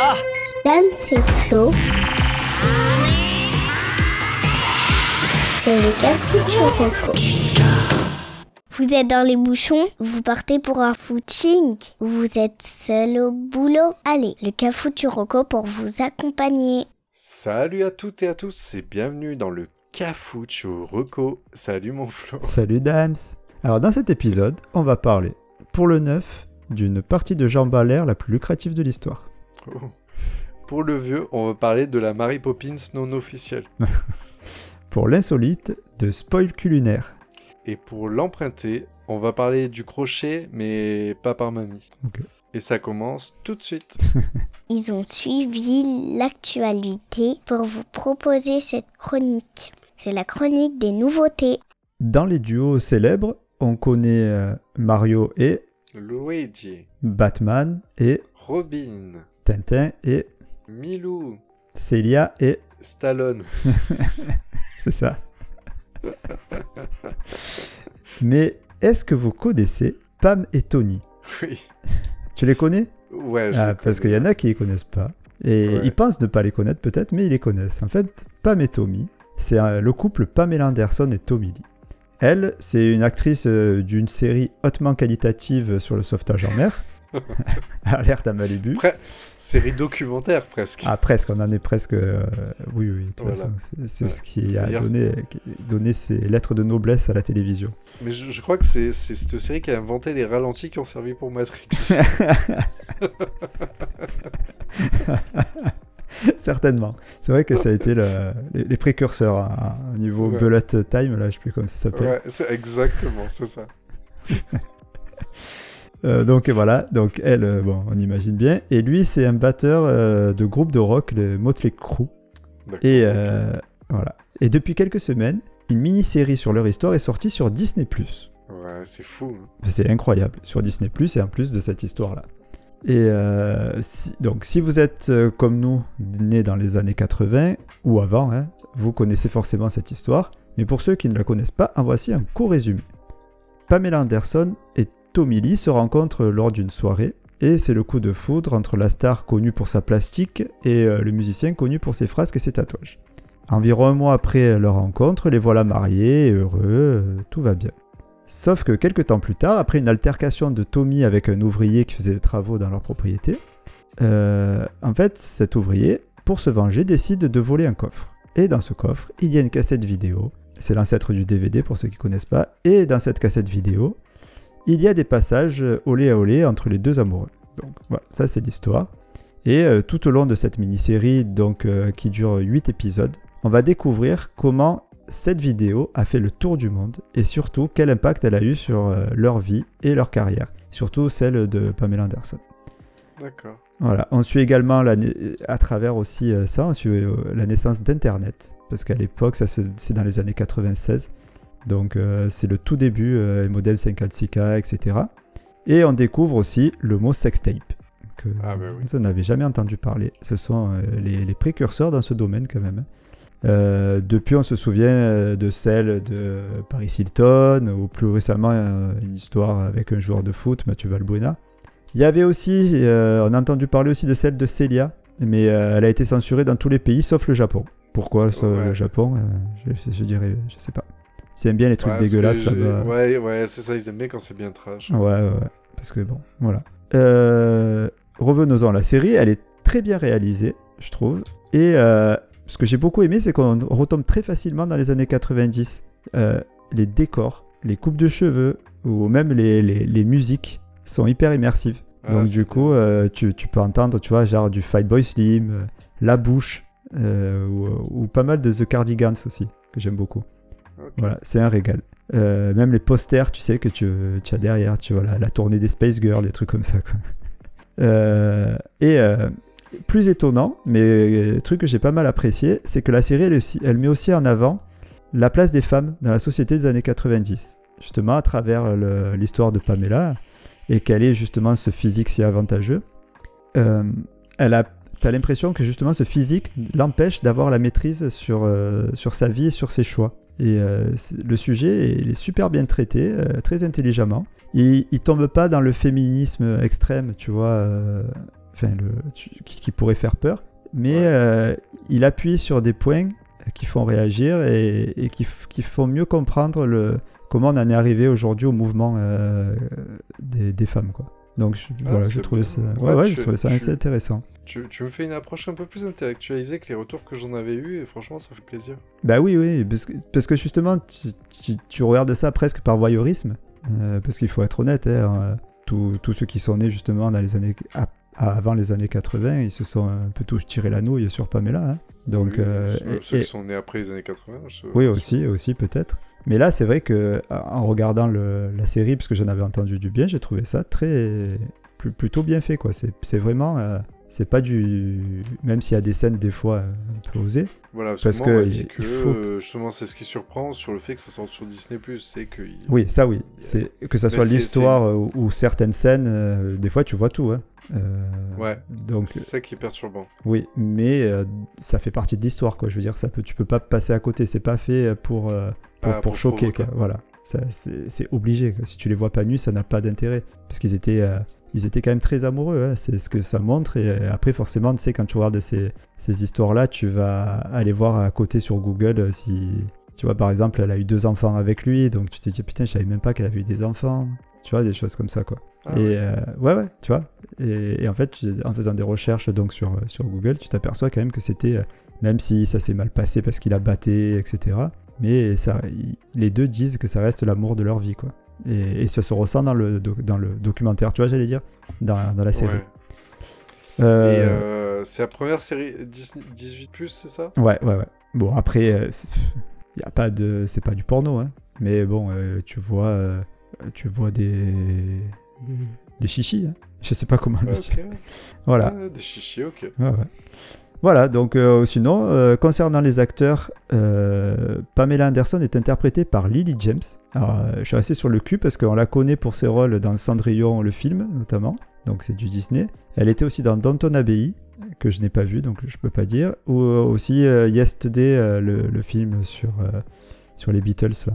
Ah c'est Flo. C'est le café Roco. Vous êtes dans les bouchons, vous partez pour un footing, vous êtes seul au boulot. Allez, le Roco pour vous accompagner. Salut à toutes et à tous et bienvenue dans le Cafucho Reco. Salut mon Flo. Salut Dams. Alors dans cet épisode, on va parler, pour le neuf, d'une partie de Jean Balaire la plus lucrative de l'histoire. Pour le vieux, on va parler de la Mary Poppins non officielle. pour l'insolite, de spoil culinaire. Et pour l'emprunter, on va parler du crochet, mais pas par mamie. Et ça commence tout de suite. Ils ont suivi l'actualité pour vous proposer cette chronique. C'est la chronique des nouveautés. Dans les duos célèbres, on connaît euh, Mario et Luigi, Batman et Robin, Tintin et Milou, Celia et Stallone. c'est ça. Mais est-ce que vous connaissez Pam et Tony? Oui. Tu les connais? Ouais, je Ah, les Parce qu'il y en a qui les connaissent pas. Et Ouais. ils pensent ne pas les connaître peut-être, mais ils les connaissent. En fait, Pam et Tommy, c'est euh, le couple Pamela Anderson et Tommy Lee. Elle, c'est une actrice euh, d'une série hautement qualitative sur le sauvetage en mer. Alerte à Malibu. Série documentaire presque. Ah, presque, on en est presque. euh, oui, oui, de toute Voilà. façon, c'est- Ouais. ce qui a donné, donné ses lettres de noblesse à la télévision. Mais je, je crois que c'est cette série qui a inventé les ralentis qui ont servi pour Matrix. Certainement. C'est vrai que ça a été le- les, les précurseurs hein, au niveau Ouais. bullet time, là, je sais plus comment ça s'appelle. ouais, exactement, c'est ça. Euh, donc voilà, donc elle, euh, bon, on imagine bien. Et lui, c'est un batteur euh, de groupe de rock, le Motley Crue. Et voilà. Et depuis quelques semaines, une mini-série sur leur histoire est sortie sur Disney+. Ouais, c'est fou. hein. C'est incroyable, sur Disney+, et en plus de cette histoire-là. Et si- donc, si vous êtes comme nous, nés dans les années 80 ou avant, hein, vous connaissez forcément cette histoire. Mais pour ceux qui ne la connaissent pas, en voici un court résumé. Pamela Anderson et Tommy Lee se rencontrent lors d'une soirée, et c'est le coup de foudre entre la star connue pour sa plastique et euh, le musicien connu pour ses frasques et ses tatouages. Environ un mois après leur rencontre, les voilà mariés, heureux, euh, tout va bien. Sauf que quelques temps plus tard, après une altercation de Tommy avec un ouvrier qui faisait des travaux dans leur propriété, euh, en fait, cet ouvrier, pour se venger, décide de voler un coffre. Et dans ce coffre, il y a une cassette vidéo. C'est l'ancêtre du DVD pour ceux qui ne connaissent pas. Et dans cette cassette vidéo, il y a des passages euh, olé à olé entre les deux amoureux. Donc voilà, ça c'est l'histoire. Et euh, tout au long de cette mini-série, donc euh, qui dure 8 épisodes, on va découvrir comment cette vidéo a fait le tour du monde et surtout quel impact elle a eu sur euh, leur vie et leur carrière, surtout celle de Pamela Anderson. D'accord. Voilà, on suit également la na- à travers aussi ça, on suit la naissance d'Internet, parce qu'à l'époque, ça c'est dans les années 96, donc euh, c'est le tout début, euh, les modèles 56K, etc. Et on découvre aussi le mot sextape, que Ah oui. ça n'avait jamais entendu parler. Ce sont euh, les, les précurseurs dans ce domaine quand même. Euh, depuis, on se souvient de celle de Paris Hilton, ou plus récemment, une histoire avec un joueur de foot, Mathieu Valbuena. Il y avait aussi, on a entendu parler aussi de celle de Celia, mais elle a été censurée dans tous les pays sauf le Japon. Pourquoi Ouais. le Japon je, je dirais, je sais pas. Ils aiment bien les trucs Ouais, dégueulasses là-bas. Ouais, ouais, c'est ça, ils aiment bien quand c'est bien trash. Ouais, ouais, ouais. Parce que bon, voilà. Euh, Revenons-en à la série. Elle est très bien réalisée, je trouve. Et euh, ce que j'ai beaucoup aimé, c'est qu'on retombe très facilement dans les années 90. Euh, les décors, les coupes de cheveux, ou même les, les- les musiques sont hyper immersives. Ah, Donc du coup, euh, tu, tu peux entendre, tu vois, genre du Fight Boy Slim, La Bouche, ou, ou pas mal de The Cardigans aussi, que j'aime beaucoup. Voilà, c'est un régal. Euh, même les posters, tu sais, que tu, as derrière, tu vois, la, tournée des Space Girls, des trucs comme ça. Euh, et euh, plus étonnant, mais truc que j'ai pas mal apprécié, c'est que la série, elle, met aussi en avant la place des femmes dans la société des années 90. Justement, à travers l'histoire de Pamela, et qu'elle ait justement ce physique si avantageux. Elle a T'as l'impression que justement ce physique l'empêche d'avoir la maîtrise sur sa vie et sur ses choix. Et euh, le sujet il est super bien traité, euh, très intelligemment. Il, il tombe pas dans le féminisme extrême, tu vois. euh, enfin, le, tu- qui, qui pourrait faire peur, mais Ouais. il appuie sur des points qui font réagir et, et qui, font mieux comprendre le, comment on en est arrivé aujourd'hui au mouvement des, des femmes. Quoi. Donc je, Ah, voilà, j'ai trouvé ça, Ouais, ouais, ouais, tu- trouvé ça tu- assez intéressant. Tu, tu me fais une approche un peu plus intellectualisée que les retours que j'en avais eus, et franchement, ça fait plaisir. Bah oui, oui, parce que, parce que justement, tu, regardes ça presque par voyeurisme, euh, parce qu'il faut être honnête, hein, euh, tous ceux qui sont nés justement dans les années, à- à- avant les années 80, ils se sont un peu tous tiré la nouille sur Pamela. hein. Donc, Oui, euh, ceux, et- ceux et- qui sont nés après les années 80. je- oui, aussi, aussi peut-être. Mais là, c'est vrai que en regardant le- la série, parce que j'en avais entendu du bien, j'ai trouvé ça très pl- plutôt bien fait, quoi. C'est vraiment, euh, c'est pas du, même s'il y a des scènes des fois euh, un peu osées. Voilà, parce, Parce que moi, on m'a que dit il que faut que- euh, justement, c'est ce qui surprend sur le fait que ça sorte sur Disney+, c'est que... Oui, ça oui. C'est que ça Mais soit l'histoire euh, ou, ou certaines scènes, euh, des fois tu vois tout. Hein. Euh, Ouais. Donc C'est ça qui est perturbant. oui, mais euh, ça fait partie de l'histoire, quoi. Je veux dire, ça peut, tu peux pas passer à côté. C'est pas fait pour pour, pour pour choquer, quoi. Voilà. C'est obligé. quoi. Si tu les vois pas nus, ça n'a pas d'intérêt parce qu'ils étaient euh, ils étaient quand même très amoureux. hein. C'est ce que ça montre. Et euh, après, forcément, tu sais, quand tu regardes ces, ces histoires-là, tu vas aller voir à côté sur Google euh, si tu vois, par exemple, elle a eu deux enfants avec lui, donc tu te dis putain, je savais même pas qu'elle avait eu des enfants. Tu vois, des choses comme ça, quoi. Ah, et ouais. euh, ouais, ouais, tu vois. Et, et en fait, en faisant des recherches donc sur, sur Google, tu t'aperçois quand même que c'était, même si ça s'est mal passé parce qu'il a batté, etc. Mais ça, les deux disent que ça reste l'amour de leur vie, quoi. Et, et ça se ressent dans le, dans le documentaire, tu vois, j'allais dire, dans, dans la série. Ouais. Euh, euh, c'est la première série Disney 18+, c'est ça? Ouais, ouais, ouais. Bon, après, euh, y a pas de, c'est pas du porno, hein. Mais bon, tu vois, tu vois des, des, chichis. Hein. Je sais pas comment le dire. Voilà. Ah, des chichis, ok. Ouais, ouais. Voilà, donc euh, sinon, euh, concernant les acteurs, euh, Pamela Anderson est interprétée par Lily James. Alors, je suis resté sur le cul parce qu'on la connaît pour ses rôles dans Cendrillon, le film notamment, donc c'est du Disney. Elle était aussi dans Downton Abbey, que je n'ai pas vu, donc je peux pas dire. Ou aussi Yesterday, le, le film sur, sur les Beatles. Là.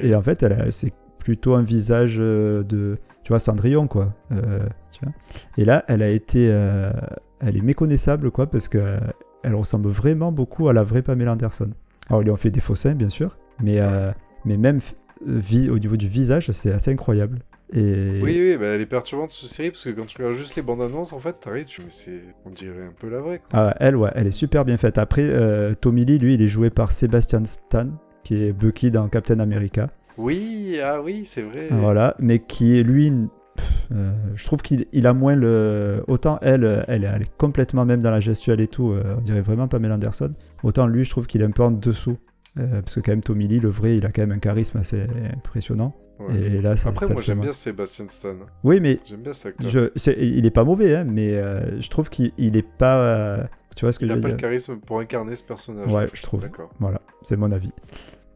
Et en fait, elle c'est plutôt un visage de, tu vois, Cendrillon, quoi. Tu vois. Et là, elle a été, elle est méconnaissable, quoi, parce que euh, elle ressemble vraiment beaucoup à la vraie Pamela Anderson. Alors, ils lui ont fait des faux seins, bien sûr, mais, euh, mais même euh, au niveau du visage, c'est assez incroyable. Et Oui, oui, bah, elle est perturbante cette série parce que quand tu regardes juste les bandes annonces, en fait, t'arrives, tu mais c'est, on dirait un peu la vraie. Quoi. Ah, elle, ouais, elle est super bien faite. Après, euh, Tommy Lee, lui, il est joué par Sebastian Stan, qui est Bucky dans Captain America. Oui, ah oui, c'est vrai. Voilà, mais qui est lui, euh, je trouve qu'il il a moins le. Autant elle, elle, est- elle est complètement même dans la gestuelle et tout, euh, on dirait vraiment Pamela Anderson. Autant lui, je trouve qu'il est un peu en dessous. euh, parce que quand même Tommy Lee, le vrai, il a quand même un charisme assez impressionnant. Ouais. Et là, ça, Après, ça moi, j'aime bien Sébastien Stan. Oui, mais J'aime bien cet acteur. je, il est pas mauvais, hein, mais je trouve qu'il il est pas. tu vois ce que Il je a veux pas le dire? charisme pour incarner ce personnage. Ouais, je trouve. D'accord. Voilà, c'est mon avis.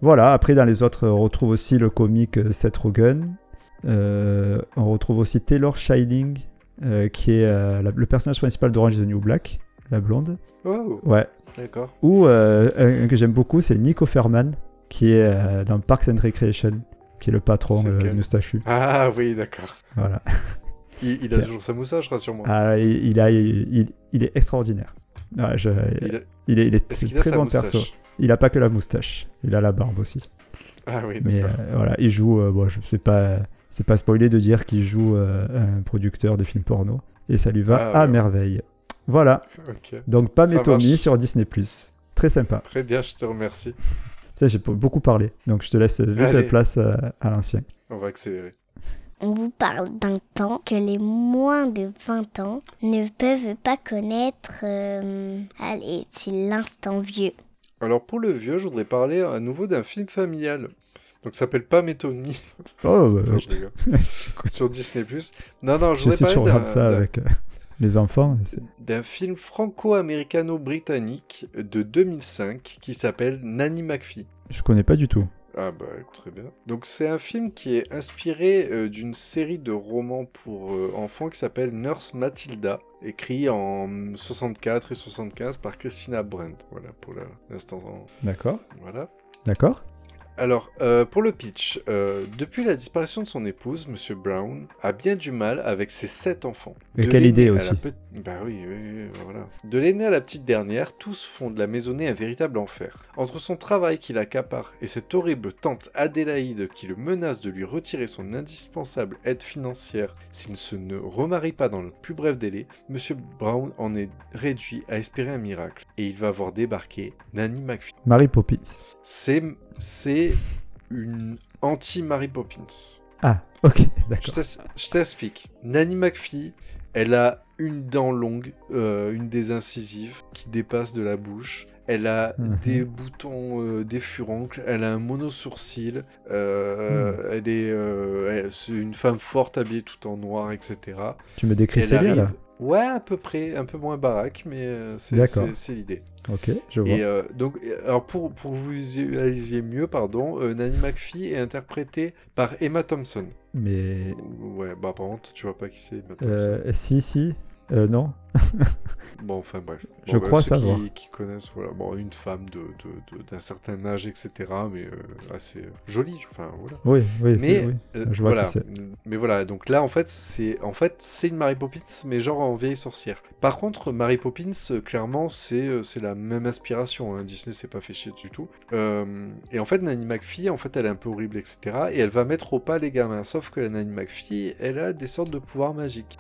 Voilà, après dans les autres, on retrouve aussi le comique Seth Rogen. Euh, on retrouve aussi Taylor Shining, euh, qui est euh, la- le personnage principal d'Orange is the New Black, la blonde. Oh, Ouais. d'accord. Ou un, que j'aime beaucoup, c'est Nico Ferman, qui est dans Parks and Recreation, qui est le patron lequel moustachu. Ah oui, d'accord. Voilà. Il, il a toujours sa moustache, rassure-moi. Ah, il, il a, il, il est extraordinaire. Je- Il a- il est, il est- très bon moustache perso. Il a pas que la moustache, il a la barbe aussi. Ah oui, Mais euh, voilà, il joue. euh, bon, je sais pas, c'est pas spoilé de dire qu'il joue euh, un producteur de films porno et ça lui va Ah, à ouais. merveille. Voilà. Donc et Tommy sur Disney Très sympa. Très bien, je te remercie. Tu sais, j'ai beaucoup parlé, donc je te laisse vite Allez. place euh, à l'ancien. On va accélérer. On vous parle d'un temps que les moins de 20 ans ne peuvent pas connaître. euh, Allez, c'est l'instant vieux. Alors pour le vieux, je voudrais parler à nouveau d'un film familial. Donc ça s'appelle Pam et Tommy. Oh, bah, rigole. Sur Disney+. Non, non, je voudrais sais si je parler regarde d'un- ça avec euh, les enfants. d'un film franco-américano-britannique de 2005 qui s'appelle Nanny McPhee. Je connais pas du tout. Ah bah très bien. Donc c'est un film qui est inspiré euh, d'une série de romans pour euh, enfants qui s'appelle Nurse Matilda, écrit en 64 et 75 par Christina Brandt. Voilà pour l'instant. D'accord. Voilà. D'accord. Alors, euh, pour le pitch, euh, depuis la disparition de son épouse, Monsieur Brown a bien du mal avec ses sept enfants. Et De quelle idée aussi. pe- Bah oui, oui, oui, voilà. De l'aîné à la petite dernière, tous font de la maisonnée un véritable enfer. Entre son travail qui l'accapare et cette horrible tante Adélaïde qui le menace de lui retirer son indispensable aide financière s'il ne se ne remarie pas dans le plus bref délai, Monsieur Brown en est réduit à espérer un miracle. Et il va voir débarquer Nanny McPhee. Mary Poppins. C'est, c'est une anti-Mary Poppins. Ah, ok, d'accord. je t'explique. Nanny McPhee, elle a une dent longue, euh, une des incisives qui dépasse de la bouche. Elle a Mhm. des boutons, euh, des furoncles. Elle a un mono-sourcil. euh, Elle est, euh, elle- c'est une femme forte habillée tout en noir, etc. Tu me décris Célia là Ouais, à peu près, un peu moins baraque, mais euh, c'est, l'idée. Ok, je vois. Et euh, donc, alors pour, pour que vous visualisiez mieux, pardon, euh, Nanny McPhee est interprétée par Emma Thompson. Mais. Ouais, bah par contre, tu vois pas qui c'est Emma Thompson. Si, si. Euh, non. Bon, enfin bref. Je bah, crois ceux savoir. Qui, qui connaissent, voilà, bon, une femme de, de- de- d'un certain âge, etc., mais euh, assez jolie, enfin voilà. Oui, oui, Mais, c'est. Oui. euh, je vois voilà. Mais voilà, donc là, en fait, c'est en fait c'est une Mary Poppins, mais genre en vieille sorcière. Par contre, Mary Poppins, euh, clairement, c'est euh, c'est la même inspiration. hein. Disney s'est pas fait chier du tout. Euh, et en fait, Nanny McPhee, en fait, elle est un peu horrible, etc. Et elle va mettre au pas les gamins. Sauf que la Nanny McPhee, elle a des sortes de pouvoirs magiques.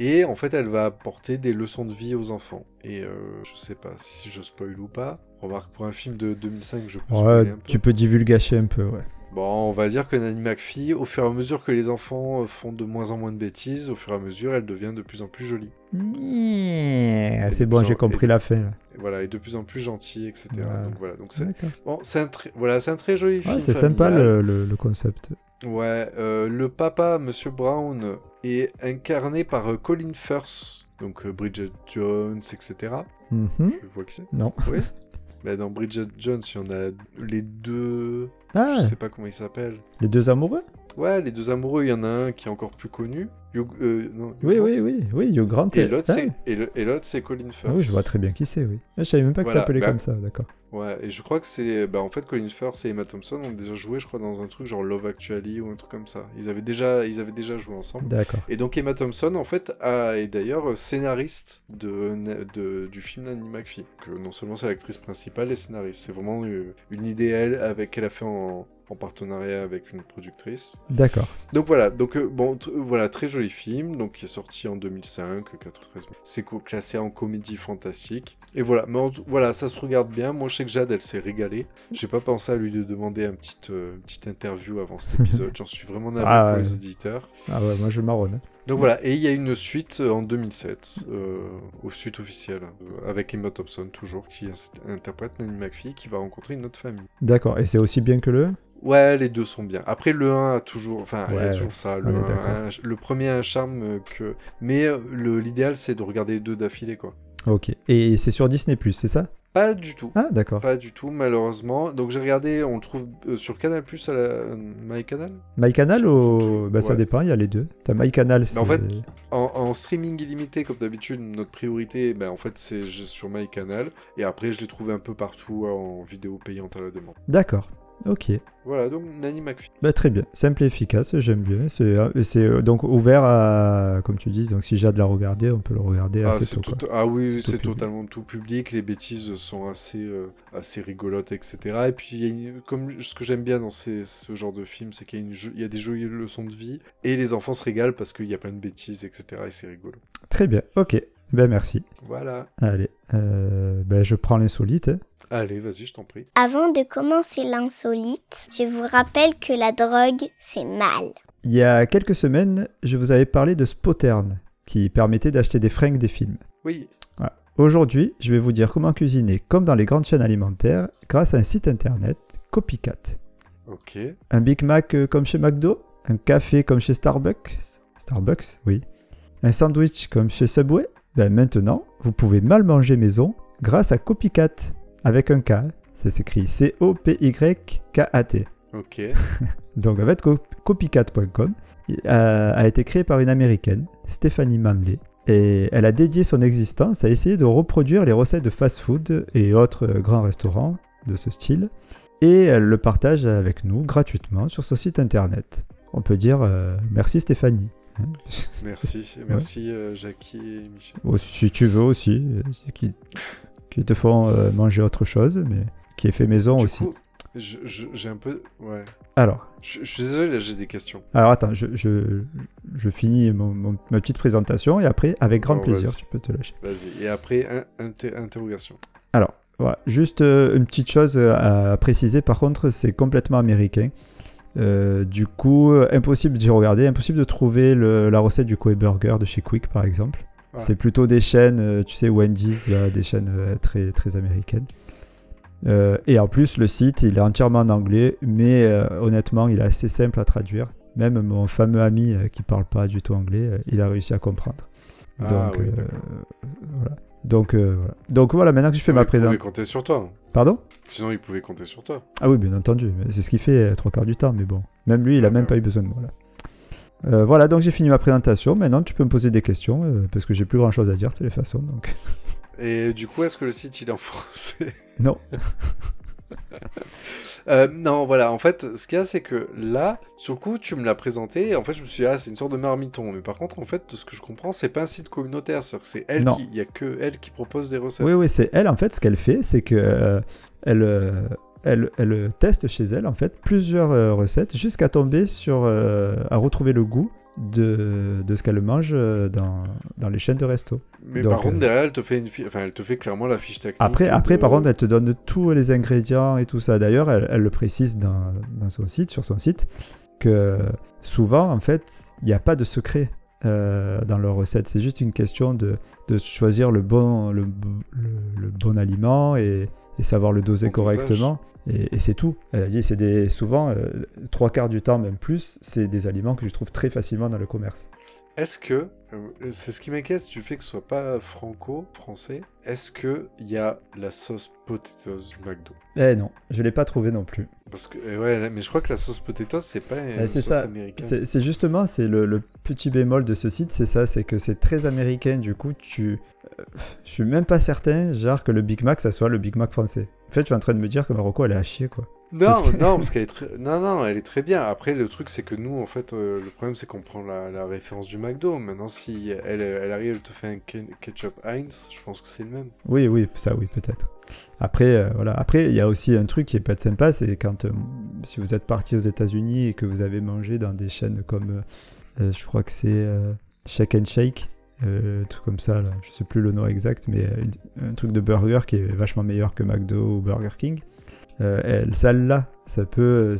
Et en fait, elle va apporter des leçons de vie aux enfants. Et euh, je sais pas si je spoil ou pas. Remarque, pour un film de 2005, je peux Ouais, un peu. tu peux divulgacher un peu, ouais. Bon, on va dire que Nanny McPhee, au fur et à mesure que les enfants euh, font de moins en moins de bêtises, au fur et à mesure, elle devient de plus en plus jolie. C'est bon, j'ai compris et- la fin. Et voilà, et de plus en plus gentille, etc. Donc voilà, donc c'est bon, c'est un très voilà, un très joli film. Ouais, c'est sympa familial. le, le- le concept. Ouais, euh, le papa, Monsieur Brown, est incarné par euh, Colin Firth, donc euh, Bridget Jones, etc. Mhm. Tu vois qui c'est Non. Oui. Bah, dans Bridget Jones, il y en a les deux. Ah, Je sais pas comment ils s'appellent. les deux amoureux? Ouais, les deux amoureux, il y en a un qui est encore plus connu. Euh, non, Oui, Grant. oui, oui, oui, Hugh Grant. Et l'autre, Ah. c'est et l'autre, c'est Colin Firth. Ah oui, je vois très bien qui c'est, oui. Ah, Je savais même pas que Voilà, ça s'appelait bah- comme ça, d'accord. Ouais, et je crois que c'est. Bah, en fait, Colin Firth et Emma Thompson ont déjà joué, je crois, dans un truc genre Love Actually ou un truc comme ça. Ils avaient déjà, ils avaient déjà joué ensemble. D'accord. Et donc Emma Thompson, en fait, a, est d'ailleurs scénariste de, de- du film Nanny McPhee. Que non seulement c'est l'actrice principale et scénariste, c'est vraiment euh, une idée elle avec qu'elle a fait en, en partenariat avec une productrice. D'accord. Donc voilà, donc euh, bon, voilà, très joli film, donc qui est sorti en 2005, 93. C'est classé en comédie fantastique. Et voilà, mais en voilà, ça se regarde bien. Moi, je sais que Jade, elle s'est régalée. J'ai pas pensé à lui de demander un petit, euh, une petite interview avant cet épisode. J'en suis vraiment navré Ah, pour les auditeurs. Ah ouais, moi je marronne. Donc voilà, et il y a une suite euh, en 2007, euh, au suite officielle, euh, avec Emma Thompson toujours, qui interprète Nanny McPhee, qui va rencontrer une autre famille. D'accord, et c'est aussi bien que le Ouais, les deux sont bien. Après, le 1 a toujours, enfin, il y a Ouais, toujours ça. on Le, est 1 d'accord. a un- le premier a un charme euh, que, mais l'idéal c'est de regarder les deux d'affilée, quoi. Ok. Et c'est sur Disney, c'est ça? Pas du tout. Ah, d'accord. Pas du tout, malheureusement. Donc j'ai regardé, on le trouve euh, sur Canal Plus à la euh, MyCanal? MyCanal ou. Bah, ça dépend, il y a les deux. T'as MyCanal, c'est. en fait, En, en streaming illimité, comme d'habitude, notre priorité, ben, en fait, c'est sur MyCanal. Et après, je l'ai trouvé un peu partout en vidéo payante à la demande. D'accord. Ok. Voilà, donc Nanny McPhee. Bah, très bien. Simple et efficace, j'aime bien. C'est euh, euh, donc ouvert à. Comme tu dis, donc si j'ai de la regarder, on peut le regarder Ah, assez tôt. tout- quoi. ah oui, C'est totalement tout public. Les bêtises sont assez, euh, assez rigolotes, etc. Et puis, y a une- comme ce que j'aime bien dans ces, ce genre de film, c'est qu'il y, jo- y a des jolies leçons de vie. Et les enfants se régalent parce qu'il y a plein de bêtises, etc. Et c'est rigolo. Très bien. Ok. Ben merci. Voilà. Allez. Euh, ben, je prends l'insolite. hein. Allez, vas-y, je t'en prie. Avant de commencer l'insolite, je vous rappelle que la drogue, c'est mal. Il y a quelques semaines, je vous avais parlé de Spottern, qui permettait d'acheter des fringues des films. Oui. Voilà. Aujourd'hui, je vais vous dire comment cuisiner comme dans les grandes chaînes alimentaires grâce à un site internet Copycat. Ok. Un Big Mac euh, comme chez McDo, un café comme chez Starbucks, Starbucks, oui. Un sandwich comme chez Subway. Ben maintenant, vous pouvez mal manger maison grâce à Copycat avec un K. Ça s'écrit C-O-P-Y-K-A-T. Ok. Donc en fait, co- copycat.com euh, a été créé par une américaine, Stephanie Manley, et elle a dédié son existence à essayer de reproduire les recettes de fast-food et autres euh, grands restaurants de ce style, et elle le partage avec nous gratuitement sur son site internet. On peut dire euh, merci Stéphanie. Merci, merci euh, Jackie et Michel. Oh, si tu veux aussi, euh, qui, qui te font euh, manger autre chose, mais qui est fait maison Du aussi. coup, j'ai un peu. Ouais. Alors, Je, je suis désolé, là j'ai des questions. alors attends, je, je, je finis mon- mon- ma petite présentation et après, avec grand Oh, plaisir, tu peux te lâcher. Vas-y. Et après, un- inter- interrogation. Alors, voilà, juste euh, une petite chose à préciser, par contre, c'est complètement américain. Euh, du coup, euh, impossible d'y regarder, impossible de trouver le- la recette du Koei Burger de chez Quick, par exemple. C'est plutôt des chaînes, euh, tu sais, Wendy's, des chaînes très, très américaines. Euh, et en plus, le site, il est entièrement en anglais, mais euh, honnêtement, il est assez simple à traduire. Même mon fameux ami euh, qui parle pas du tout anglais, il a réussi à comprendre. Ah, Donc, oui, euh, d'accord. voilà. Donc, euh, voilà. Donc voilà, maintenant que je fais ma il pouvait présentation. compter sur toi. Pardon? Sinon, il pouvait compter sur toi. Ah oui, bien entendu. C'est ce qu'il fait euh, trois quarts du temps, mais bon. Même lui, il a Ah, même pas eu besoin de moi là. Euh, voilà, donc j'ai fini ma présentation. Maintenant, tu peux me poser des questions euh, parce que j'ai plus grand chose à dire de toute façon. Donc, Et du coup, est-ce que le site il est en français? Non. Euh, non, voilà, en fait, ce qu'il y a, c'est que là, sur le coup, tu me l'as présenté, et en fait, je me suis dit, ah, c'est une sorte de marmiton. Mais par contre, en fait, de ce que je comprends, c'est pas un site communautaire, c'est elle Non. qui, il y a que elle qui propose des recettes. Oui, oui, c'est elle en fait. Ce qu'elle fait, c'est que euh, elle, euh, elle, elle teste chez elle en fait plusieurs recettes jusqu'à tomber sur à retrouver le goût de, de ce qu'elle mange euh, dans, dans les chaînes de resto. Mais Donc, par contre, euh, derrière, elle te fait une fi- enfin, elle te fait clairement la fiche technique. Après, après de- par contre, elle te donne tous les ingrédients et tout ça. D'ailleurs, elle, elle le précise dans, dans son site, sur son site, que souvent, en fait, il n'y a pas de secret euh, dans leurs recettes. C'est juste une question de, de choisir le bon, le, le- le bon aliment et, et savoir le doser correctement. Et, et c'est tout. Elle a dit, c'est des, souvent, euh, trois quarts du temps, même plus, c'est des aliments que je trouve très facilement dans le commerce. Est-ce que, euh, c'est ce qui m'inquiète, si tu fais que ce soit pas franco-français, est-ce que il y a la sauce potatoes du McDo? Eh non, je ne l'ai pas trouvé non plus. Parce que, euh, ouais, mais je crois que la sauce potatoes, c'est pas une c'est sauce ça. américaine. C'est c'est justement, c'est le, le petit bémol de ce site, c'est ça, c'est que c'est très américain. Du coup, tu, euh, je suis même pas certain, genre que le Big Mac, ça soit le Big Mac français. En fait, je suis en train de me dire que Marocco, elle est à chier, quoi. Non, non, parce qu'elle est très... non, non, elle est très bien. Après, le truc, c'est que nous, en fait, euh, le problème, c'est qu'on prend la, la référence du McDo. Maintenant, si elle, elle arrive, elle te fait un ke- ketchup Heinz, je pense que c'est le même. Oui, oui, ça, oui, peut-être. Après, euh, voilà. Après, il y a aussi un truc qui est pas de sympa, c'est quand euh, si vous êtes parti aux États-Unis et que vous avez mangé dans des chaînes comme, je crois que c'est Shake and Shake, euh, truc comme ça, là. je sais plus le nom exact, mais euh, un truc de burger qui est vachement meilleur que McDo ou Burger King. Euh, elle- celle-là, ça peut,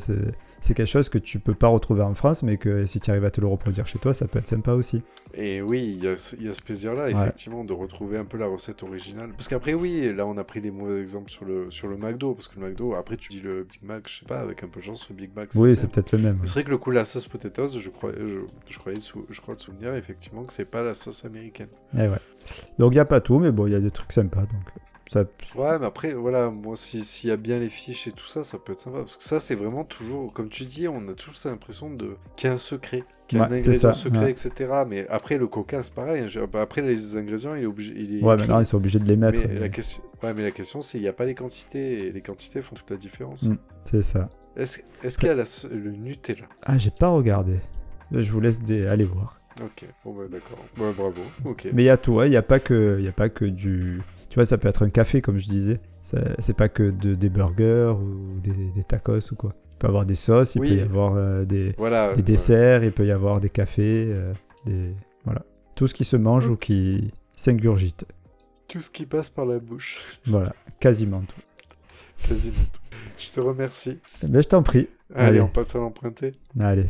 c'est quelque chose que tu peux pas retrouver en France, mais que si tu arrives à te le reproduire chez toi, ça peut être sympa aussi. Et oui, il y a, ce- il y a ce plaisir-là, Ouais. effectivement, de retrouver un peu la recette originale. Parce qu'après, oui, là, on a pris des mauvais exemples sur le, sur le McDo. Parce que le McDo, après, tu dis le Big Mac, je sais pas, avec un peu de chance, le Big Mac. Oui, c'est peut-être le même. C'est vrai que le coup, la sauce potatoes, je crois, je, je croyais sou- je crois de souvenir, effectivement, que c'est pas la sauce américaine. Eh ouais. Donc il y a pas tout, mais bon, il y a des trucs sympas. Donc ça, Ouais, mais après, voilà, moi, si- s'il y a bien les fiches et tout ça, ça peut être sympa. Parce que ça, c'est vraiment toujours, comme tu dis, on a toujours cette impression de qu'il y a un secret, qu'il y a un Ouais, ingrédient ça, secret, ouais. etc. Mais après, le coca, c'est pareil. hein. Bah, Après, les ingrédients, il est obligé. Il est ouais, maintenant ils sont obligés de les mettre. mais, mais la question... ouais, mais la question, c'est il n'y a pas les quantités. Et les quantités font toute la différence. Mm. C'est ça. Est-ce est qu'il y a la le Nutella? Ah, j'ai pas regardé. Je vous laisse des... aller voir. Ok, bon, bah, d'accord. Ouais, bravo. Ok. Mais il y a tout, il n'y a, pas que- y a pas que du. Tu vois, ça peut être un café, comme je disais. C'est pas que de- des burgers ou des, des tacos ou quoi. Il peut y avoir des sauces, il Oui. peut y avoir euh, des, Voilà. des euh, desserts, il peut y avoir des cafés, euh, des... voilà. Tout ce qui se mange Mm. ou qui s'ingurgite. Tout ce qui passe par la bouche. Voilà, quasiment tout. Quasiment tout. Je te remercie. Mais je t'en prie. Allez, Allez. on passe à l'emprunté. Allez.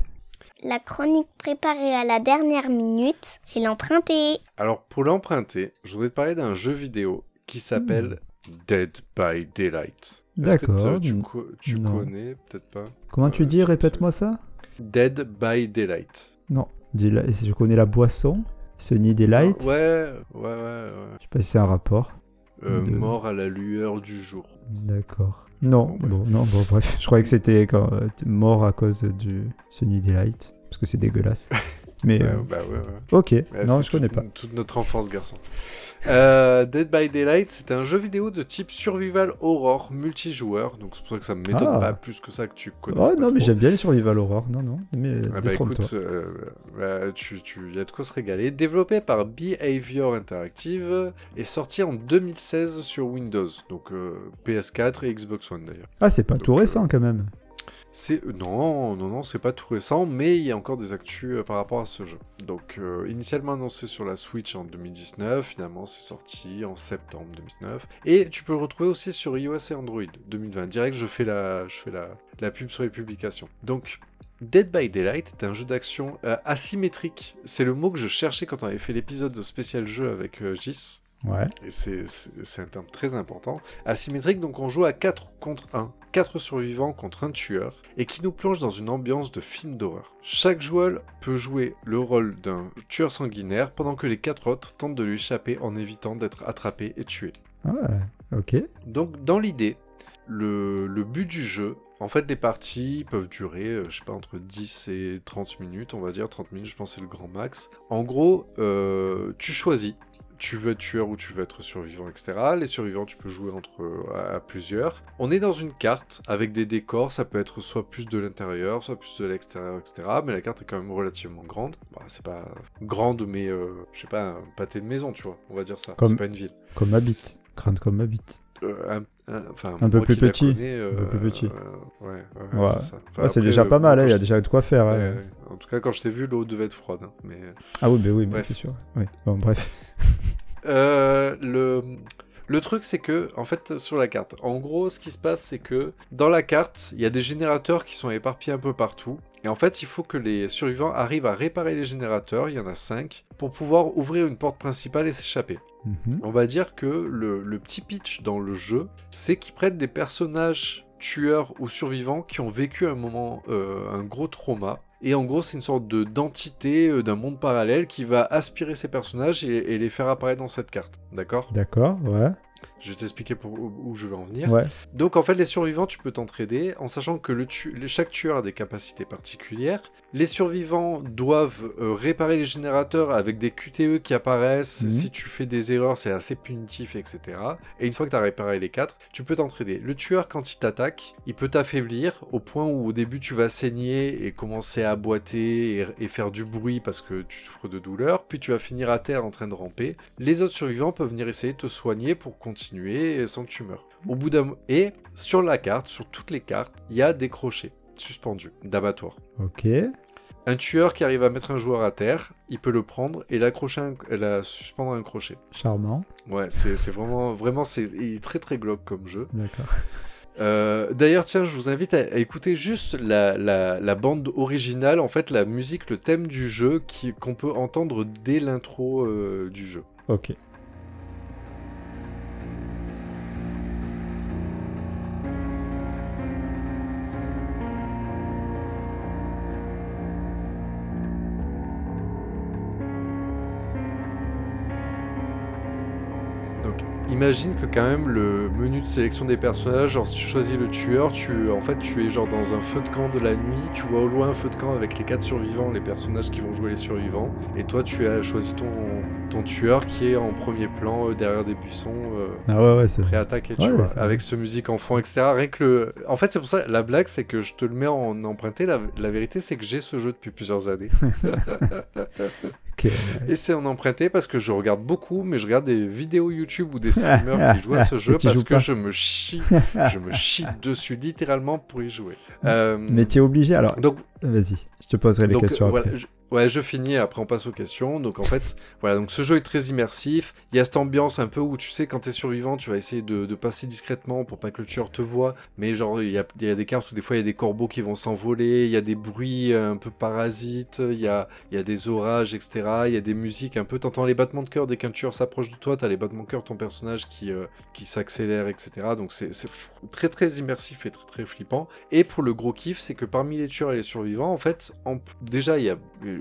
La chronique préparée à la dernière minute, c'est l'emprunté. Alors, pour l'emprunter, je voudrais te parler d'un jeu vidéo qui s'appelle Dead by Daylight. D'accord. tu, tu connais Peut-être pas? Comment tu Euh, dis? Répète-moi ça. Dead by Daylight. Non. Je connais la boisson, Sunny Delight. Ouais, ouais, ouais, ouais. Je sais pas si c'est un rapport. Euh, De- Mort à la lueur du jour. D'accord. Non, Bon, non, bon, bref. Je croyais que c'était euh, mort à cause du Sunny Delight. Parce que c'est dégueulasse. Mais Ouais, euh, bah ouais, ouais. ok, Ouais, non, je connais toute- pas. Toute notre enfance, garçon. Euh, Dead by Daylight, c'est un jeu vidéo de type survival horror multijoueur, donc c'est pour ça que ça me m'étonne Ah. pas plus que ça que tu connais. Oh non, mais j'aime bien les survival horror. Non, non, mais Ah bah écoute, euh, bah, tu, tu y a de quoi se régaler. Développé par Behavior Interactive et sorti en 2016 sur Windows, donc euh, PS4 et Xbox One d'ailleurs. Ah, c'est pas donc, tout récent quand même. Non, non, non, c'est pas tout récent, mais il y a encore des actus euh, par rapport à ce jeu. Donc, euh, initialement annoncé sur la Switch en 2019, finalement c'est sorti en septembre 2019, et tu peux le retrouver aussi sur iOS et Android 2020. Direct, je fais la, je pub sur les publications. Donc, Dead by Daylight est un jeu d'action euh, asymétrique. C'est le mot que je cherchais quand on avait fait l'épisode de spécial jeu avec Gis. Ouais. Et c'est- un terme très important. Asymétrique, donc on joue à 4 contre 1. 4 survivants contre un tueur, et qui nous plonge dans une ambiance de film d'horreur. Chaque joueur peut jouer le rôle d'un tueur sanguinaire, pendant que les 4 autres tentent de lui échapper en évitant d'être attrapés et tués. Ouais, ok. Donc dans l'idée, le, le but du jeu, en fait les parties peuvent durer, euh, je sais pas, entre 10 et 30 minutes, on va dire 30 minutes, je pense c'est le grand max. En gros, euh, tu choisis, tu veux être tueur ou tu veux être survivant, etc. Les survivants, tu peux jouer entre à, à plusieurs. On est dans une carte avec des décors, ça peut être soit plus de l'intérieur, soit plus de l'extérieur, etc. Mais la carte est quand même relativement grande. Bah, c'est pas grande, mais euh, je sais pas, un pâté de maison, tu vois, on va dire ça. Comme- C'est pas une ville. Comme ma bite. Grande comme ma bite. Euh, un, un- enfin, Un peu petit. euh, Un peu plus petit. euh, ouais, ouais, Ouais. c'est. Enfin, Ah, déjà euh, pas mal, quand hein, il y a déjà de quoi faire. hein. Ouais, ouais. En tout cas, quand je t'ai vu, l'eau devait être froide. hein, mais... Ah oui, mais oui, mais c'est sûr. Bon, bref. Euh, le... le truc, c'est que, en fait, sur la carte, en gros, ce qui se passe, c'est que dans la carte, il y a des générateurs qui sont éparpillés un peu partout. Et en fait, il faut que les survivants arrivent à réparer les générateurs, il y en a 5, pour pouvoir ouvrir une porte principale et s'échapper. Mhm. On va dire que le, le petit pitch dans le jeu, c'est qu'ils prennent des personnages tueurs ou survivants qui ont vécu un moment, euh, un gros trauma. Et en gros, c'est une sorte de d'entité euh, d'un monde parallèle qui va aspirer ces personnages et, et les faire apparaître dans cette carte. D'accord? D'accord, ouais. Je vais t'expliquer pour où, je veux en venir. Ouais. Donc en fait, les survivants, tu peux t'entraider en sachant que le tu- les- chaque tueur a des capacités particulières. Les survivants doivent euh, réparer les générateurs avec des QTE qui apparaissent. Mhm. Si tu fais des erreurs, c'est assez punitif, etc. Et une fois que tu as réparé les quatre, tu peux t'entraider. Le tueur, quand il t'attaque, il peut t'affaiblir au point où au début tu vas saigner et commencer à boiter et, et faire du bruit parce que tu souffres de douleur. Puis tu vas finir à terre en train de ramper. Les autres survivants peuvent venir essayer de te soigner pour continuer sans que tu meurs. Au bout d'un et sur la carte, sur toutes les cartes, il y a des crochets suspendus d'abattoir. Ok. Un tueur qui arrive à mettre un joueur à terre, il peut le prendre et l'accrocher, la suspendre à un crochet. Charmant. Ouais, c'est vraiment, vraiment, c'est très très glauque comme jeu. D'accord. Euh, D'ailleurs, tiens, je vous invite à, à écouter juste la, la- la bande originale, en fait, la musique, le thème du jeu qu'on peut entendre dès l'intro euh, du jeu. Ok. Imagine que quand même le menu de sélection des personnages, genre si tu choisis le tueur, tu, en fait, tu es genre dans un feu de camp de la nuit, tu vois au loin un feu de camp avec les quatre survivants, les personnages qui vont jouer les survivants, et toi tu as choisi ton, ton tueur qui est en premier plan euh, derrière des buissons. euh, Ah ouais, ouais, prêt à attaquer, tu Ouais, vois, avec cette musique en fond, etc. Rien que le... En fait, c'est pour ça, la blague, c'est que je te le mets en emprunté. La, la vérité, c'est que j'ai ce jeu depuis plusieurs années. Ok. Et c'est en emprunté parce que je regarde beaucoup, mais je regarde des vidéos YouTube ou des streamers qui jouent à ce jeu parce que pas. je me chie, je me chie dessus littéralement pour y jouer. Euh, Mais tu es obligé. Alors, donc, vas-y, je te poserai les donc, questions euh, après. je- ouais, je finis, après on passe aux questions. Donc en fait, voilà, donc ce jeu est très immersif. Il y a cette ambiance un peu où tu sais, quand t'es survivant, tu vas essayer de, de passer discrètement pour pas que le tueur te voit. Mais genre, il y a, il y a des cartes où des fois il y a des corbeaux qui vont s'envoler, il y a des bruits un peu parasites, il y a, il y a des orages, etc. Il y a des musiques un peu, t'entends les battements de cœur dès qu'un tueur s'approche de toi, t'as les battements de cœur de ton personnage qui, euh, qui s'accélèrent, etc. Donc c'est très très immersif et très très flippant. Et pour le gros kiff, c'est que parmi les tueurs et les survivants, en fait, en- déjà il y a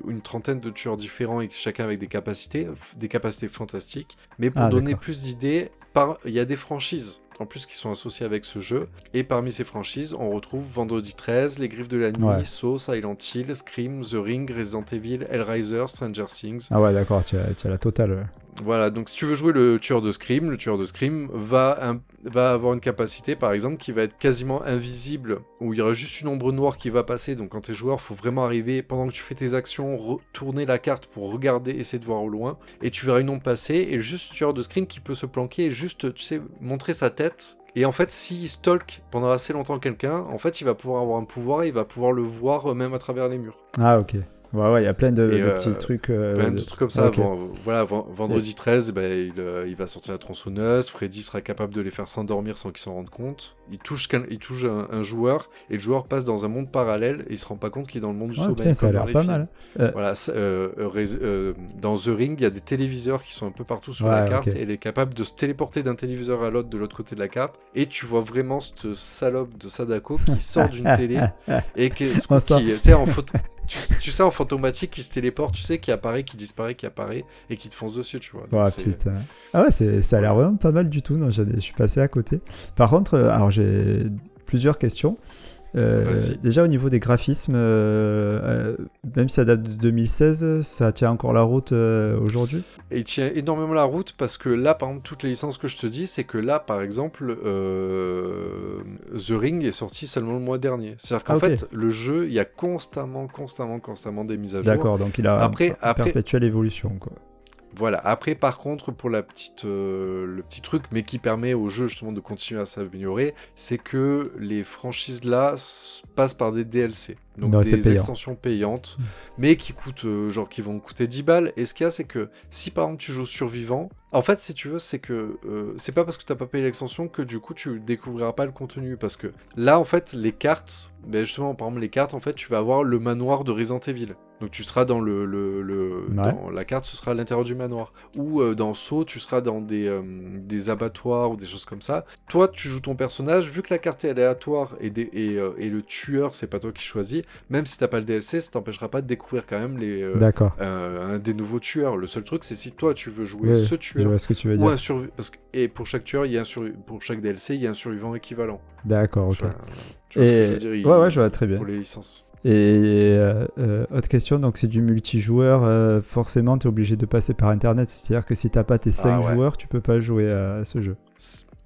une trentaine de tueurs différents et chacun avec des capacités, des capacités fantastiques. Mais pour Ah, donner plus d'idées, par... il y a des franchises en plus qui sont associées avec ce jeu. Et parmi ces franchises, on retrouve Vendredi 13, Les Griffes de la Nuit, Ouais. Saw, Silent Hill, Scream, The Ring, Resident Evil, Hellraiser, Stranger Things. Ah ouais, d'accord, tu as, tu as la totale. Voilà, donc si tu veux jouer le tueur de Scream, le tueur de Scream va, avoir une capacité, par exemple, qui va être quasiment invisible, où il y aura juste une ombre noire qui va passer. Donc quand t'es joueur, faut vraiment arriver, pendant que tu fais tes actions, retourner la carte pour regarder, essayer de voir au loin, et tu verras une ombre passer, et juste tueur de Scream qui peut se planquer et juste, tu sais, montrer sa tête. Et en fait, s'il stalk pendant assez longtemps quelqu'un, en fait, il va pouvoir avoir un pouvoir, et il va pouvoir le voir euh, même à travers les murs. Ah ok. Ouais, ouais, il y a plein de, Et, de euh, petits trucs. euh, Plein de de- trucs comme ça. Voilà, ven- vendredi 13, ben, il, euh, il va sortir la tronçonneuse. Freddy sera capable de les faire s'endormir sans qu'ils s'en rendent compte. Il touche, quel- il touche un, un joueur et le joueur passe dans un monde parallèle et il se rend pas compte qu'il est dans le monde du Ouais, sommeil. putain, ça a l'air pas films. mal. hein. Voilà, euh, euh, euh, dans The Ring, il y a des téléviseurs qui sont un peu partout sur la carte et il est capable de se téléporter d'un téléviseur à l'autre de l'autre côté de la carte. Et tu vois vraiment cette salope de Sadako qui sort d'une télé et qui, qui- sais, en photo. Tu, tu sais, en fantomatique, qui se téléporte, tu sais, qui apparaît, qui disparaît, qui apparaît, et qui te fonce dessus, tu vois. Donc, c'est- putain. Ah ouais, c'est- ça a l'air vraiment pas mal du tout. Non, je suis passé à côté. Par contre, euh, alors j'ai plusieurs questions. Euh, déjà au niveau des graphismes, euh, euh, même si ça date de 2016, ça tient encore la route aujourd'hui? Et il tient énormément la route parce que là, par exemple, toutes les licences que je te dis, c'est que là, par exemple, The Ring est sorti seulement le mois dernier. C'est-à-dire qu'en Ah, fait, le jeu, il y a constamment, constamment, constamment des mises à jour. D'accord, donc il a après- perpétuelle évolution. Quoi. Voilà. Après, par contre, pour euh, le petit truc, mais qui permet au jeu justement de continuer à s'améliorer, c'est que les franchises là passent par des DLC. Donc des extensions payantes, mais qui coûtent, euh, genre, qui vont coûter 10 balles. Et ce qu'il y a, c'est que si par exemple tu joues survivant, en fait, si tu veux, c'est que euh, c'est pas parce que t'as pas payé l'extension que du coup tu découvriras pas le contenu. Parce que là, en fait, les cartes, ben justement, par exemple, les cartes, en fait, tu vas avoir le manoir de Resident Evil. Donc tu seras dans le, le, le- Ouais. dans la carte, ce sera à l'intérieur du manoir. Ou euh, dans Saw, tu seras dans des, euh, des abattoirs ou des choses comme ça. Toi, tu joues ton personnage, vu que la carte est aléatoire et, des- et, euh, et le tueur, c'est pas toi qui choisis, même si t'as pas le DLC, ça t'empêchera pas de découvrir quand même les, euh, euh, un des nouveaux tueurs. Le seul truc, c'est si toi tu veux jouer Ouais, ce Je tueur vois ce que tu veux ou dire. un survivant. Et pour chaque tueur, il y a un pour chaque DLC, il y a un survivant équivalent. D'accord, ok. Enfin, tu vois ce que je veux dire il- Ouais, ouais, je vois très bien. Pour les licences. Et euh, euh, autre question, donc c'est du multijoueur, euh, forcément tu es obligé de passer par internet, c'est-à-dire que si t'as pas tes 5 Ah ouais. joueurs, tu peux pas jouer à ce jeu.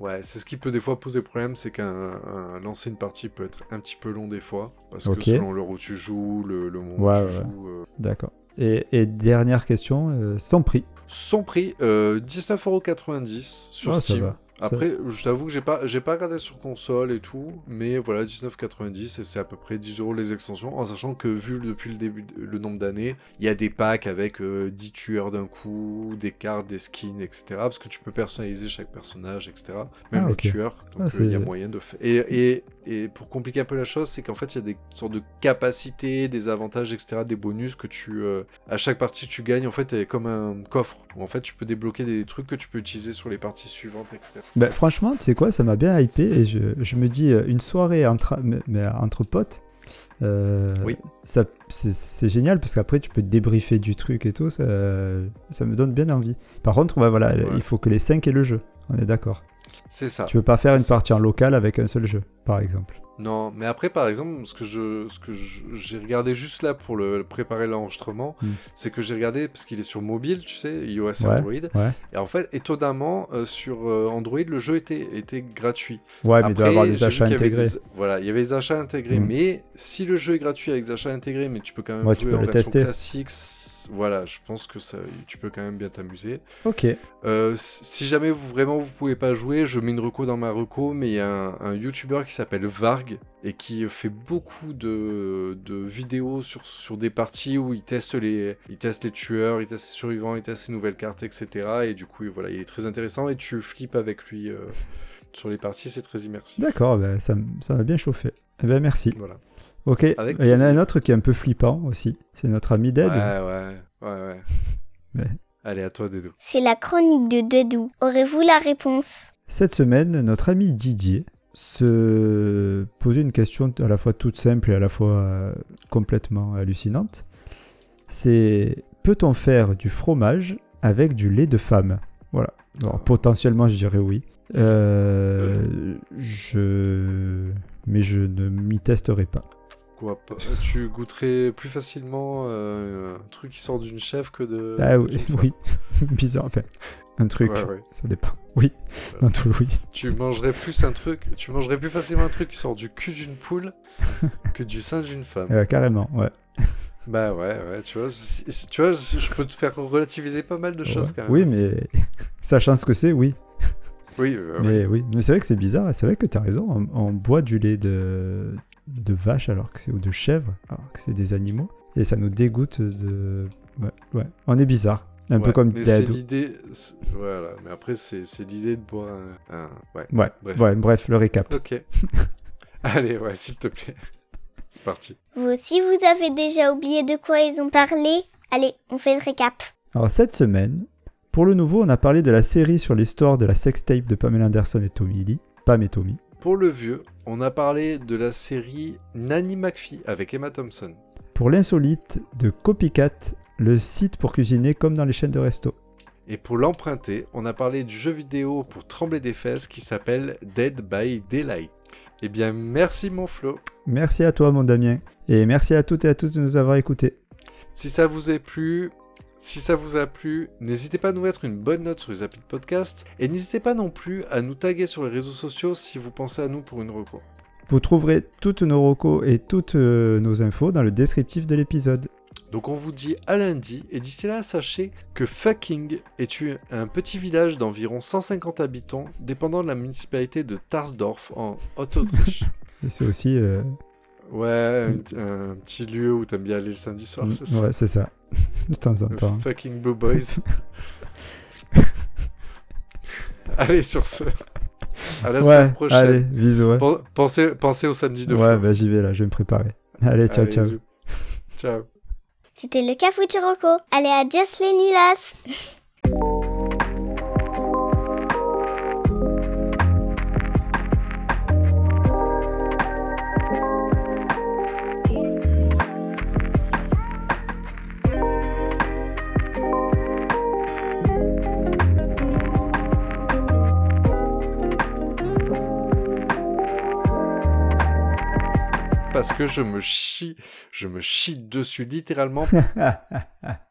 Ouais, c'est ce qui peut des fois poser problème, c'est qu'un un- lancer une partie peut être un petit peu long des fois, parce que selon l'heure où tu joues, le, le moment Ouais, où ouais. tu joues. euh, D'accord. Et, et dernière question, euh, sans prix. Son prix, euh, 19,90€ sur Ah, ça Steam. va. Après, je t'avoue que j'ai pas, j'ai pas regardé sur console et tout, mais voilà, 19,90 et c'est à peu près 10 euros les extensions, en sachant que vu depuis le début, le nombre d'années, il y a des packs avec euh, 10 tueurs d'un coup, des cartes, des skins, etc. Parce que tu peux personnaliser chaque personnage, etc. Même Ah, le tueur, Ah, donc euh, il y a moyen de faire. Et, et, et pour compliquer un peu la chose, c'est qu'en fait, il y a des sortes de capacités, des avantages, etc., des bonus que tu, euh, à chaque partie que tu gagnes, en fait, est comme un coffre où en fait tu peux débloquer des trucs que tu peux utiliser sur les parties suivantes, etc. Bah, franchement, tu sais quoi, ça m'a bien hypé et je, je me dis euh, une soirée entre, mais, mais entre potes, euh, Oui. ça, c'est, c'est génial parce qu'après tu peux débriefer du truc et tout, ça, ça me donne bien envie. Par contre, ouais, voilà, Ouais. il faut que les 5 aient le jeu, on est d'accord. C'est ça. Tu peux pas faire une ça. partie en local avec un seul jeu, par exemple. Non, mais après, par exemple, ce que je, ce que j'ai regardé juste là pour le préparer l'enregistrement, Hmm. c'est que j'ai regardé parce qu'il est sur mobile, tu sais, iOS Ouais. Android. Ouais, Et en fait, étonnamment, euh, sur euh, Android, le jeu était, était gratuit. ouais mais il doit avoir des achats intégrés. des- Voilà, il y avait des achats intégrés. Hmm. Mais si le jeu est gratuit avec des achats intégrés, mais tu peux quand même Ouais, tu jouer peux en le version tester. classique, voilà, je pense que ça, tu peux quand même bien t'amuser. Ok, Euh, si jamais vous vraiment vous pouvez pas jouer, je mets une reco dans ma reco, mais il y a un, un YouTuber qui s'appelle Varg et qui fait beaucoup de, de vidéos sur, sur des parties où il teste les il teste les tueurs, il teste les survivants, il teste les nouvelles cartes, etc. Et du coup, voilà, il est très intéressant et tu flippes avec lui euh, sur les parties, c'est très immersif. d'accord, bah, ça, m- ça m'a bien chauffé. Eh ben, merci. Voilà. Ok, il y en a un autre qui est un peu flippant aussi, c'est notre ami Dead. Ouais, ouais, ouais. Allez, à toi, Dedo. C'est la chronique de Dedou. Aurez-vous la réponse? Cette semaine, notre ami Didier se posait une question à la fois toute simple et à la fois euh, complètement hallucinante. C'est peut-on faire du fromage avec du lait de femme? Voilà. Alors, potentiellement, je dirais oui. Euh, je... Mais je ne m'y testerai pas. Pas- tu goûterais plus facilement euh, un truc qui sort d'une chèvre que de. Ah oui, oui. bizarre. Enfin, un truc, Ouais, ouais. ça dépend. Oui, dans tout le oui. Tu mangerais plus un truc, tu mangerais plus facilement un truc qui sort du cul d'une poule que du sein d'une femme. Euh, carrément, ouais. Bah ouais, ouais, tu vois, tu vois, je peux te faire relativiser pas mal de choses Ouais. quand même. Oui, mais sachant ce que c'est, oui. Oui, euh, oui. Mais oui, mais c'est vrai que c'est bizarre, et c'est vrai que tu as raison, on, on boit du lait de, de vache alors que c'est ou de chèvre alors que c'est des animaux et ça nous dégoûte de ouais, ouais. on est bizarre, un peu comme mais c'est l'idée, voilà, mais après c'est c'est l'idée de boire un, un- ouais. Ouais, Bref. ouais, bref, le récap. Ok. Allez, ouais, s'il te plaît. C'est parti. Vous aussi, vous avez déjà oublié de quoi ils ont parlé? Allez, on fait le récap. Alors cette semaine, pour le nouveau, on a parlé de la série sur l'histoire de la sextape de Pamela Anderson et Tommy Lee, Pam et Tommy. Pour le vieux, on a parlé de la série Nanny McPhee avec Emma Thompson. Pour l'insolite de Copycat, le site pour cuisiner comme dans les chaînes de resto. Et pour l'emprunter, on a parlé du jeu vidéo pour trembler des fesses qui s'appelle Dead by Daylight. Eh bien, merci mon Flo. Merci à toi mon Damien, et merci à toutes et à tous de nous avoir écoutés. Si ça vous a plu, si ça vous a plu, n'hésitez pas à nous mettre une bonne note sur les applis de podcast et n'hésitez pas non plus à nous taguer sur les réseaux sociaux si vous pensez à nous pour une reco. Vous trouverez toutes nos recos et toutes euh, nos infos dans le descriptif de l'épisode. Donc on vous dit à lundi et d'ici là sachez que Fucking est un petit village d'environ 150 habitants dépendant de la municipalité de Tarsdorf en Haute-Autriche. Et c'est aussi... euh, ouais, un, un petit lieu où t'aimes bien aller le samedi soir, c'est ça ouais, c'est ça. De temps en Le temps. Fucking Blue Boys. Allez sur ce. À la Ouais, semaine prochaine. allez, bisous. Ouais, Pensez, pensez au samedi de ouais bah, j'y vais là, je vais me préparer. Allez, ciao, Allez, ciao. bisous. Ciao. C'était le Cafuchi Rocco. Allez, adios les nulas Parce que je me chie, dessus littéralement